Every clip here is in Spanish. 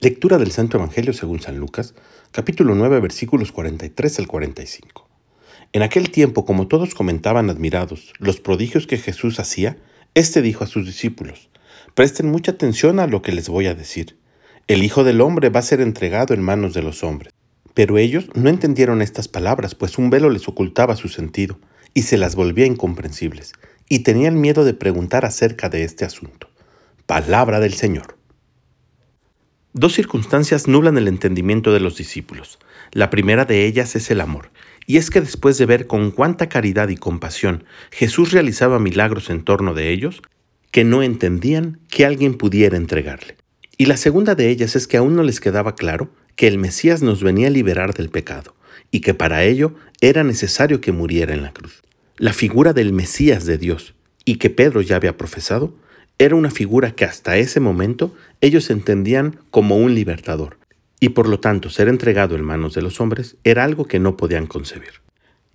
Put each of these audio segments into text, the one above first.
Lectura del Santo Evangelio según San Lucas, capítulo 9, versículos 43 al 45. En aquel tiempo, como todos comentaban admirados los prodigios que Jesús hacía, éste dijo a sus discípulos, Presten mucha atención a lo que les voy a decir. El Hijo del Hombre va a ser entregado en manos de los hombres. Pero ellos no entendieron estas palabras, pues un velo les ocultaba su sentido, y se las volvía incomprensibles, y tenían miedo de preguntar acerca de este asunto. Palabra del Señor. Dos circunstancias nublan el entendimiento de los discípulos. La primera de ellas es el amor, y es que después de ver con cuánta caridad y compasión Jesús realizaba milagros en torno de ellos, que no entendían que alguien pudiera entregarle. Y la segunda de ellas es que aún no les quedaba claro que el Mesías nos venía a liberar del pecado, y que para ello era necesario que muriera en la cruz. La figura del Mesías de Dios, y que Pedro ya había profesado, era una figura que hasta ese momento ellos entendían como un libertador, y por lo tanto ser entregado en manos de los hombres era algo que no podían concebir.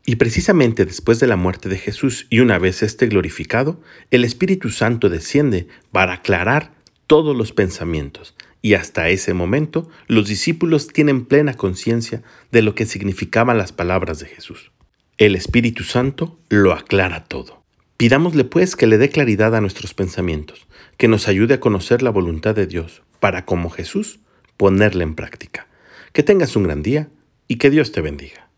Y precisamente después de la muerte de Jesús y una vez esté glorificado, el Espíritu Santo desciende para aclarar todos los pensamientos, y hasta ese momento los discípulos tienen plena conciencia de lo que significaban las palabras de Jesús. El Espíritu Santo lo aclara todo. Pidámosle pues que le dé claridad a nuestros pensamientos, que nos ayude a conocer la voluntad de Dios, para como Jesús, ponerla en práctica. Que tengas un gran día y que Dios te bendiga.